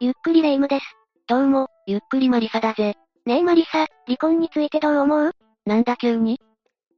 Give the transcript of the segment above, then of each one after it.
ゆっくりレ夢ムです。どうも、ゆっくりマリサだぜ。ねえマリサ、離婚についてどう思う？なんだ急に？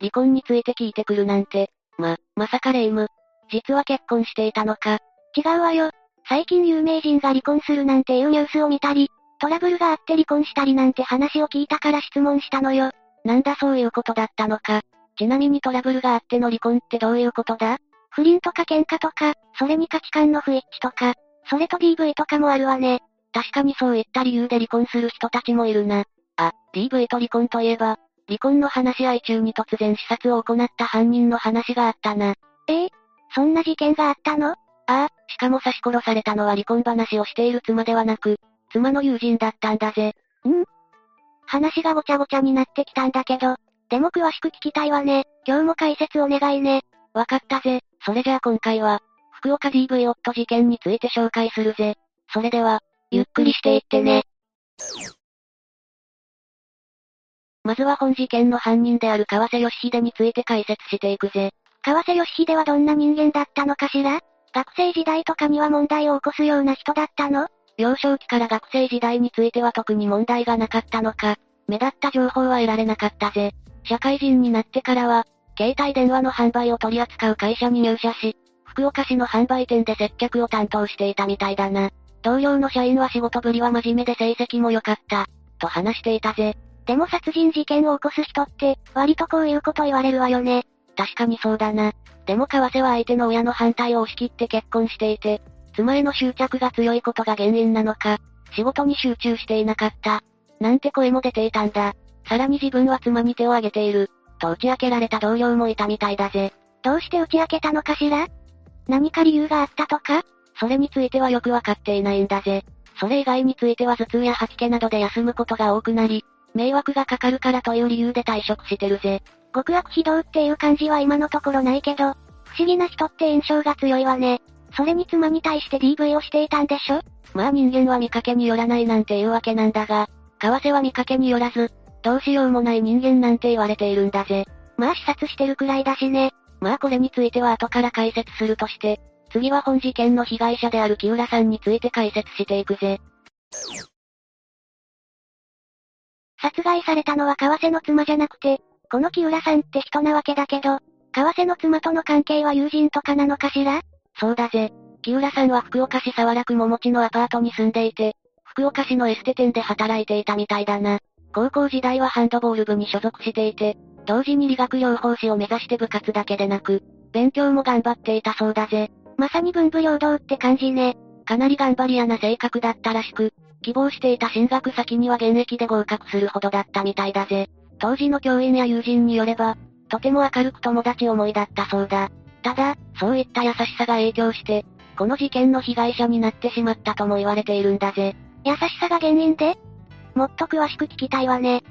離婚について聞いてくるなんて。ま、まさかレ夢ム。実は結婚していたのか。違うわよ。最近有名人が離婚するなんていうニュースを見たり、トラブルがあって離婚したりなんて話を聞いたから質問したのよ。なんだそういうことだったのか。ちなみにトラブルがあっての離婚ってどういうことだ？不倫とか喧嘩とか、それに価値観の不一致とか、それと DV とかもあるわね。確かにそういった理由で離婚する人たちもいるな。あ、DV と離婚といえば、離婚の話し合い中に突然視察を行った犯人の話があったな。ええそんな事件があったの？ああ、しかも刺し殺されたのは離婚話をしている妻ではなく、妻の友人だったんだぜ。ん話がごちゃごちゃになってきたんだけど、でも詳しく聞きたいわね。今日も解説お願いね。わかったぜ。それじゃあ今回は、福岡 DV 夫事件について紹介するぜ。それでは、ゆっくりしていってね。まずは本事件の犯人である川瀬義秀について解説していくぜ。川瀬義秀はどんな人間だったのかしら？学生時代とかには問題を起こすような人だったの？幼少期から学生時代については特に問題がなかったのか、目立った情報は得られなかったぜ。社会人になってからは、携帯電話の販売を取り扱う会社に入社し、福岡市の販売店で接客を担当していたみたいだな。同僚の社員は仕事ぶりは真面目で成績も良かった、と話していたぜ。でも殺人事件を起こす人って、割とこういうこと言われるわよね。確かにそうだな。でも川瀬は相手の親の反対を押し切って結婚していて、妻への執着が強いことが原因なのか、仕事に集中していなかった。なんて声も出ていたんだ。さらに自分は妻に手を挙げている。と打ち明けられた同僚もいたみたいだぜ。どうして打ち明けたのかしら？何か理由があったとか？それについてはよくわかっていないんだぜ。それ以外については頭痛や吐き気などで休むことが多くなり、迷惑がかかるからという理由で退職してるぜ。極悪非道っていう感じは今のところないけど、不思議な人って印象が強いわね。それに妻に対して DV をしていたんでしょまあ人間は見かけによらないなんていうわけなんだが、為替は見かけによらず、どうしようもない人間なんて言われているんだぜ。まあ視察してるくらいだしね。まあこれについては後から解説するとして、次は本事件の被害者である木浦さんについて解説していくぜ。殺害されたのは為替の妻じゃなくて、この木浦さんって人なわけだけど、為替の妻との関係は友人とかなのかしら？そうだぜ。木浦さんは福岡市沢楽桃地のアパートに住んでいて、福岡市のエステ店で働いていたみたいだな。高校時代はハンドボール部に所属していて、同時に理学療法士を目指して部活だけでなく、勉強も頑張っていたそうだぜ。まさに文武両道って感じね。かなり頑張り屋な性格だったらしく、希望していた進学先には現役で合格するほどだったみたいだぜ。当時の教員や友人によれば、とても明るく友達思いだったそうだ。ただ、そういった優しさが影響して、この事件の被害者になってしまったとも言われているんだぜ。優しさが原因で？もっと詳しく聞きたいわね。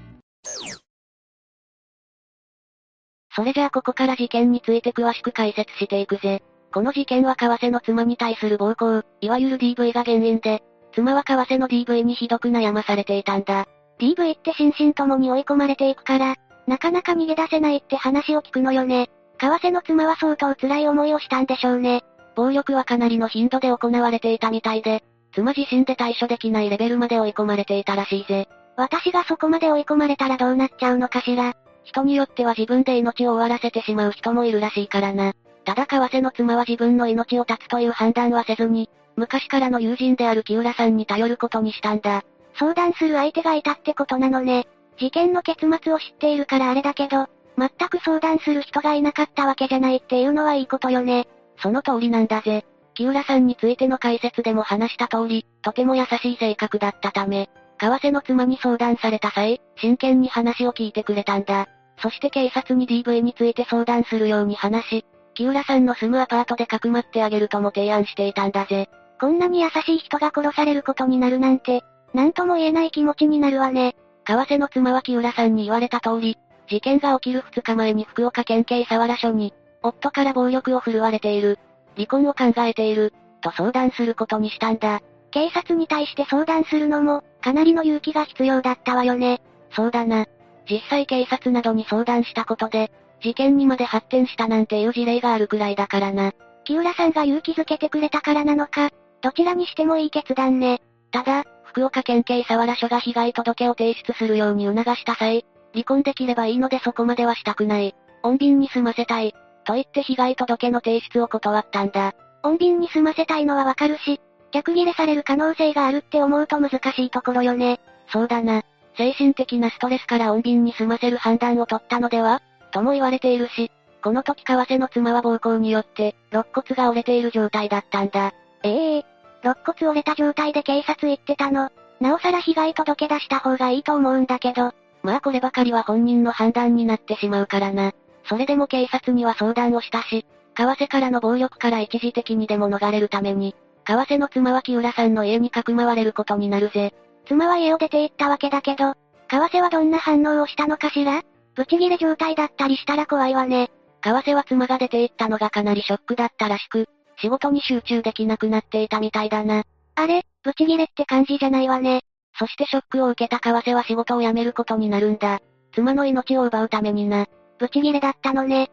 それじゃあここから事件について詳しく解説していくぜ。この事件は為替の妻に対する暴行、いわゆる DV が原因で、妻は為替の DV にひどく悩まされていたんだ。DV って心身ともに追い込まれていくから、なかなか逃げ出せないって話を聞くのよね。為替の妻は相当辛い思いをしたんでしょうね。暴力はかなりの頻度で行われていたみたいで、妻自身で対処できないレベルまで追い込まれていたらしいぜ。私がそこまで追い込まれたらどうなっちゃうのかしら。人によっては自分で命を終わらせてしまう人もいるらしいからな。ただ為替の妻は自分の命を絶つという判断はせずに、昔からの友人である木浦さんに頼ることにしたんだ。相談する相手がいたってことなのね。事件の結末を知っているからあれだけど、全く相談する人がいなかったわけじゃないっていうのはいいことよね。その通りなんだぜ。木浦さんについての解説でも話した通り、とても優しい性格だったため、為替の妻に相談された際、真剣に話を聞いてくれたんだ。そして警察に DV について相談するように話し、木浦さんの住むアパートでかくまってあげるとも提案していたんだぜ。こんなに優しい人が殺されることになるなんて、なんとも言えない気持ちになるわね。為替の妻は木浦さんに言われた通り、事件が起きる2日前に福岡県警沢原署に、夫から暴力を振るわれている。離婚を考えている、と相談することにしたんだ。警察に対して相談するのも、かなりの勇気が必要だったわよね。そうだな。実際警察などに相談したことで、事件にまで発展したなんていう事例があるくらいだからな。木浦さんが勇気づけてくれたからなのか、どちらにしてもいい決断ね。ただ、福岡県警佐原署が被害届を提出するように促した際、離婚できればいいのでそこまではしたくない。穏便に済ませたい。と言って被害届の提出を断ったんだ。穏便に済ませたいのはわかるし、逆切れされる可能性があるって思うと難しいところよね。そうだな。精神的なストレスから穏便に済ませる判断を取ったのではとも言われているし、この時為替の妻は暴行によって、肋骨が折れている状態だったんだ。ええー、肋骨折れた状態で警察行ってたの。なおさら被害届出した方がいいと思うんだけど。まあこればかりは本人の判断になってしまうからな。それでも警察には相談をしたし、為替からの暴力から一時的にでも逃れるために、為替の妻は木浦さんの家にかくまわれることになるぜ。妻は家を出て行ったわけだけど、為替はどんな反応をしたのかしら？ブチギレ状態だったりしたら怖いわね。為替は妻が出て行ったのがかなりショックだったらしく、仕事に集中できなくなっていたみたいだな。あれ、ブチギレって感じじゃないわね。そしてショックを受けた為替は仕事を辞めることになるんだ。妻の命を奪うためにな。ブチギレだったのね。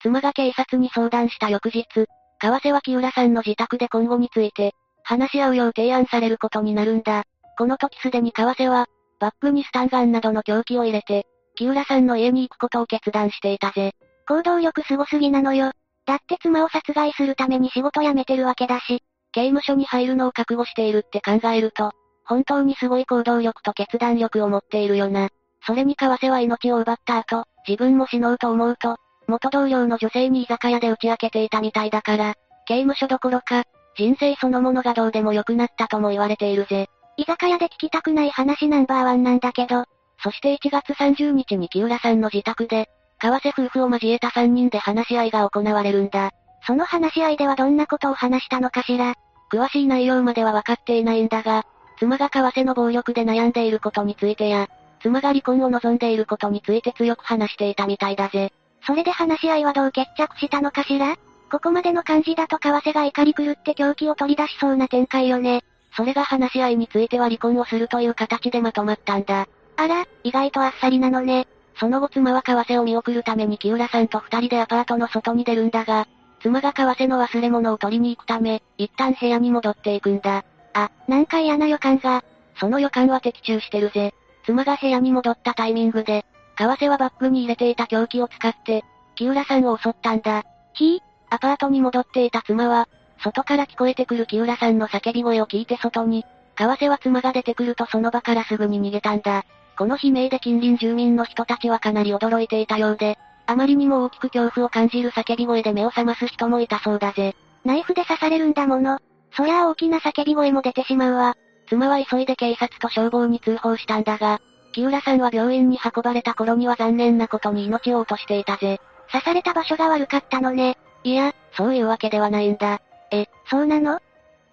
妻が警察に相談した翌日、為替は木浦さんの自宅で今後について、話し合うよう提案されることになるんだ。この時すでに為替は、バッグにスタンガンなどの凶器を入れて、木浦さんの家に行くことを決断していたぜ。行動力すごすぎなのよ。だって妻を殺害するために仕事辞めてるわけだし、刑務所に入るのを覚悟しているって考えると、本当にすごい行動力と決断力を持っているよな。それに為替は命を奪った後、自分も死のうと思うと、元同僚の女性に居酒屋で打ち明けていたみたいだから、刑務所どころか、人生そのものがどうでも良くなったとも言われているぜ。居酒屋で聞きたくない話ナンバーワンなんだけど、そして1月30日に木浦さんの自宅で、為替夫婦を交えた3人で話し合いが行われるんだ。その話し合いではどんなことを話したのかしら詳しい内容までは分かっていないんだが、妻が為替の暴力で悩んでいることについてや、妻が離婚を望んでいることについて強く話していたみたいだぜ。それで話し合いはどう決着したのかしらここまでの感じだと為替が怒り狂って狂気を取り出しそうな展開よね。それが話し合いについては離婚をするという形でまとまったんだ。あら、意外とあっさりなのね。その後妻は為替を見送るために木浦さんと二人でアパートの外に出るんだが、妻が為替の忘れ物を取りに行くため、一旦部屋に戻っていくんだ。あ、なんか嫌な予感が。その予感は的中してるぜ。妻が部屋に戻ったタイミングで、為替はバッグに入れていた凶器を使って、木浦さんを襲ったんだ。ひアパートに戻っていた妻は、外から聞こえてくる木浦さんの叫び声を聞いて外に、為替は妻が出てくるとその場からすぐに逃げたんだ。この悲鳴で近隣住民の人たちはかなり驚いていたようで、あまりにも大きく恐怖を感じる叫び声で目を覚ます人もいたそうだぜ。ナイフで刺されるんだもの。そりゃあ大きな叫び声も出てしまうわ。妻は急いで警察と消防に通報したんだが、木浦さんは病院に運ばれた頃には残念なことに命を落としていたぜ。刺された場所が悪かったのね。いや、そういうわけではないんだ。え、そうなの？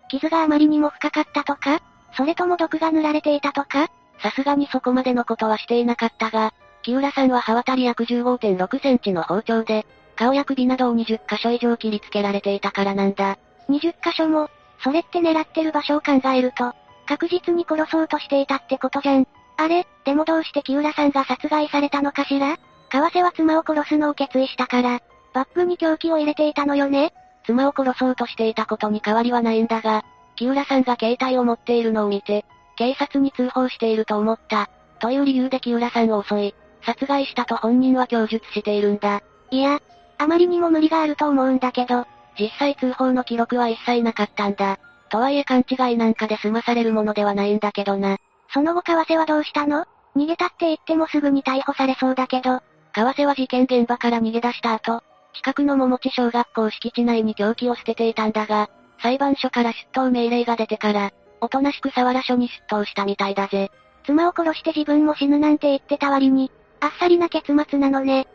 傷があまりにも深かったとか？それとも毒が塗られていたとか？さすがにそこまでのことはしていなかったが、木浦さんは刃渡り約15.6センチの包丁で、顔や首などを20箇所以上切りつけられていたからなんだ。20箇所も、それって狙ってる場所を考えると、確実に殺そうとしていたってことじゃん。あれ、でもどうして木浦さんが殺害されたのかしら？為替は妻を殺すのを決意したから、バッグに凶器を入れていたのよね妻を殺そうとしていたことに変わりはないんだが、木浦さんが携帯を持っているのを見て、警察に通報していると思った、という理由で木浦さんを襲い、殺害したと本人は供述しているんだ。いや、あまりにも無理があると思うんだけど、実際通報の記録は一切なかったんだ。とはいえ勘違いなんかで済まされるものではないんだけどな。その後為替はどうしたの？逃げたって言ってもすぐに逮捕されそうだけど。為替は事件現場から逃げ出した後、近くの桃地小学校敷地内に凶器を捨てていたんだが、裁判所から出頭命令が出てから、おとなしく沢原署に出頭したみたいだぜ。妻を殺して自分も死ぬなんて言ってた割に、あっさりな結末なのね。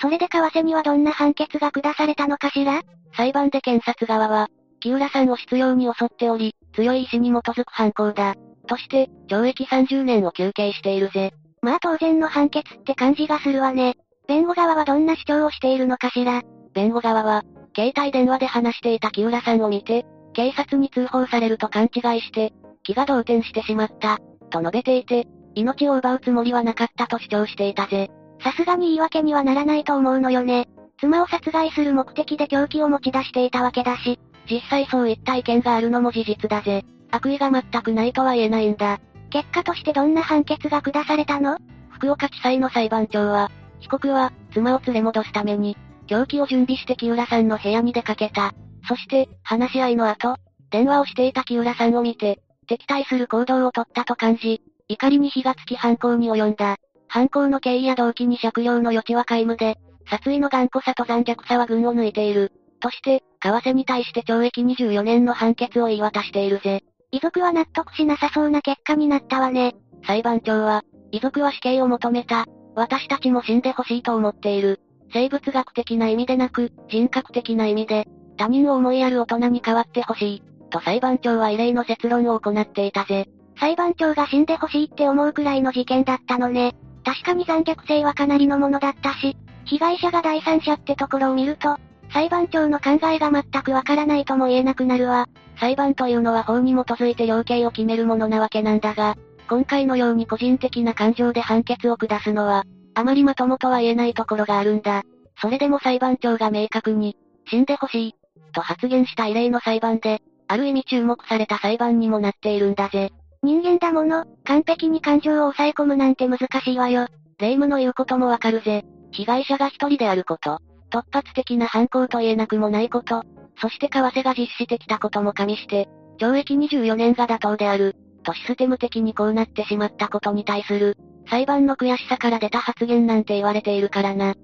それで為替にはどんな判決が下されたのかしら？裁判で検察側は、木浦さんを執拗に襲っており、強い意志に基づく犯行だ。として、懲役30年を求刑しているぜ。まあ当然の判決って感じがするわね。弁護側はどんな主張をしているのかしら弁護側は、携帯電話で話していた木浦さんを見て、警察に通報されると勘違いして、気が動転してしまった、と述べていて、命を奪うつもりはなかったと主張していたぜ。さすがに言い訳にはならないと思うのよね。妻を殺害する目的で凶器を持ち出していたわけだし、実際そういった意見があるのも事実だぜ。悪意が全くないとは言えないんだ。結果としてどんな判決が下されたの？福岡地裁の裁判長は、被告は、妻を連れ戻すために、凶器を準備して木浦さんの部屋に出かけた。そして、話し合いの後、電話をしていた木浦さんを見て、敵対する行動をとったと感じ、怒りに火がつき犯行に及んだ。犯行の経緯や動機に酌量の余地は皆無で、殺意の頑固さと残虐さは群を抜いている。として、為替に対して懲役24年の判決を言い渡しているぜ。遺族は納得しなさそうな結果になったわね。裁判長は、遺族は死刑を求めた。私たちも死んでほしいと思っている。生物学的な意味でなく、人格的な意味で、他人を思いやる大人に変わってほしい。と裁判長は異例の説論を行っていたぜ。裁判長が死んでほしいって思うくらいの事件だったのね。確かに残虐性はかなりのものだったし、被害者が第三者ってところを見ると、裁判長の考えが全くわからないとも言えなくなるわ。裁判というのは法に基づいて量刑を決めるものなわけなんだが、今回のように個人的な感情で判決を下すのは、あまりまともとは言えないところがあるんだ。それでも裁判長が明確に、死んでほしい、と発言した異例の裁判で、ある意味注目された裁判にもなっているんだぜ。人間だもの、完璧に感情を抑え込むなんて難しいわよ。霊夢の言うこともわかるぜ。被害者が一人であること。突発的な犯行と言えなくもないこと。そして為替が実施してきたことも加味して、懲役24年が妥当である。とシステム的にこうなってしまったことに対する、裁判の悔しさから出た発言なんて言われているからな。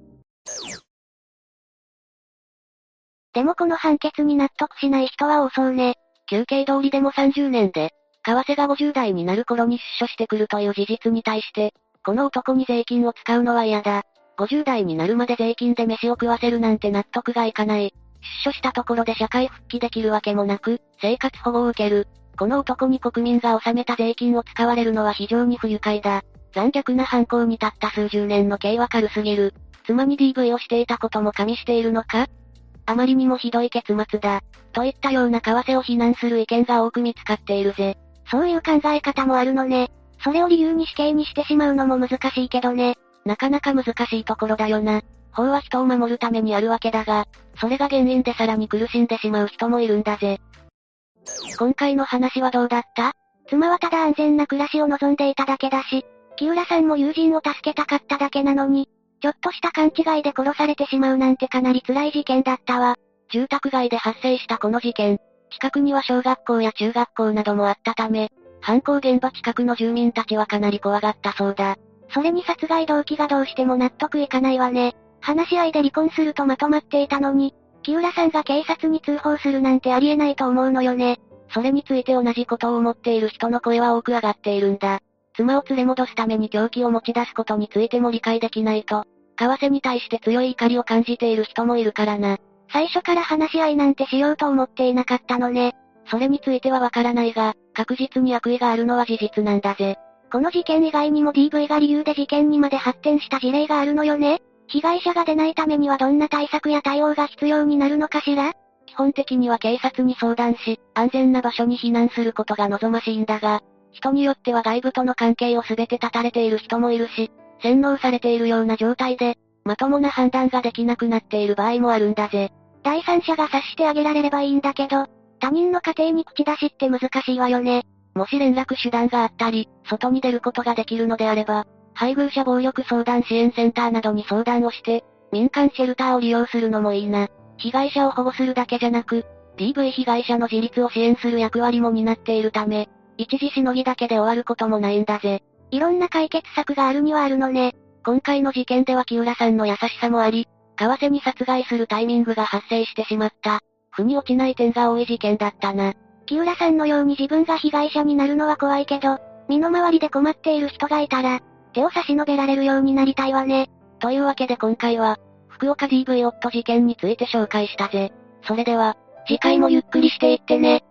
でもこの判決に納得しない人は多そうね。休憩通りでも30年で、為替が50代になる頃に出所してくるという事実に対して、この男に税金を使うのは嫌だ。50代になるまで税金で飯を食わせるなんて納得がいかない。出所したところで社会復帰できるわけもなく、生活保護を受ける。この男に国民が納めた税金を使われるのは非常に不愉快だ。残虐な犯行にたった数十年の刑は軽すぎる。妻に DV をしていたことも加味しているのか？あまりにもひどい結末だ。といったような為替を非難する意見が多く見つかっているぜ。そういう考え方もあるのね。それを理由に死刑にしてしまうのも難しいけどね。なかなか難しいところだよな。法は人を守るためにあるわけだが、それが原因でさらに苦しんでしまう人もいるんだぜ。今回の話はどうだった？妻はただ安全な暮らしを望んでいただけだし、木浦さんも友人を助けたかっただけなのに、ちょっとした勘違いで殺されてしまうなんてかなり辛い事件だったわ。住宅街で発生したこの事件。近くには小学校や中学校などもあったため、犯行現場近くの住民たちはかなり怖がったそうだ。それに殺害動機がどうしても納得いかないわね。話し合いで離婚するとまとまっていたのに、木浦さんが警察に通報するなんてありえないと思うのよね。それについて同じことを思っている人の声は多く上がっているんだ。妻を連れ戻すために凶器を持ち出すことについても理解できないと、為替に対して強い怒りを感じている人もいるからな。最初から話し合いなんてしようと思っていなかったのね。それについてはわからないが、確実に悪意があるのは事実なんだぜ。この事件以外にも DV が理由で事件にまで発展した事例があるのよね被害者が出ないためにはどんな対策や対応が必要になるのかしら？基本的には警察に相談し、安全な場所に避難することが望ましいんだが、人によっては外部との関係を全て断たれている人もいるし、洗脳されているような状態で、まともな判断ができなくなっている場合もあるんだぜ。第三者が察してあげられればいいんだけど、他人の家庭に口出しって難しいわよね。もし連絡手段があったり、外に出ることができるのであれば、配偶者暴力相談支援センターなどに相談をして、民間シェルターを利用するのもいいな。被害者を保護するだけじゃなく、DV 被害者の自立を支援する役割も担っているため、一時しのぎだけで終わることもないんだぜ。いろんな解決策があるにはあるのね。今回の事件では木浦さんの優しさもあり、為替に殺害するタイミングが発生してしまった。腑に落ちない点が多い事件だったな。木浦さんのように自分が被害者になるのは怖いけど、身の回りで困っている人がいたら、手を差し伸べられるようになりたいわね。というわけで今回は、福岡 DV 夫事件について紹介したぜ。それでは、次回もゆっくりしていってね。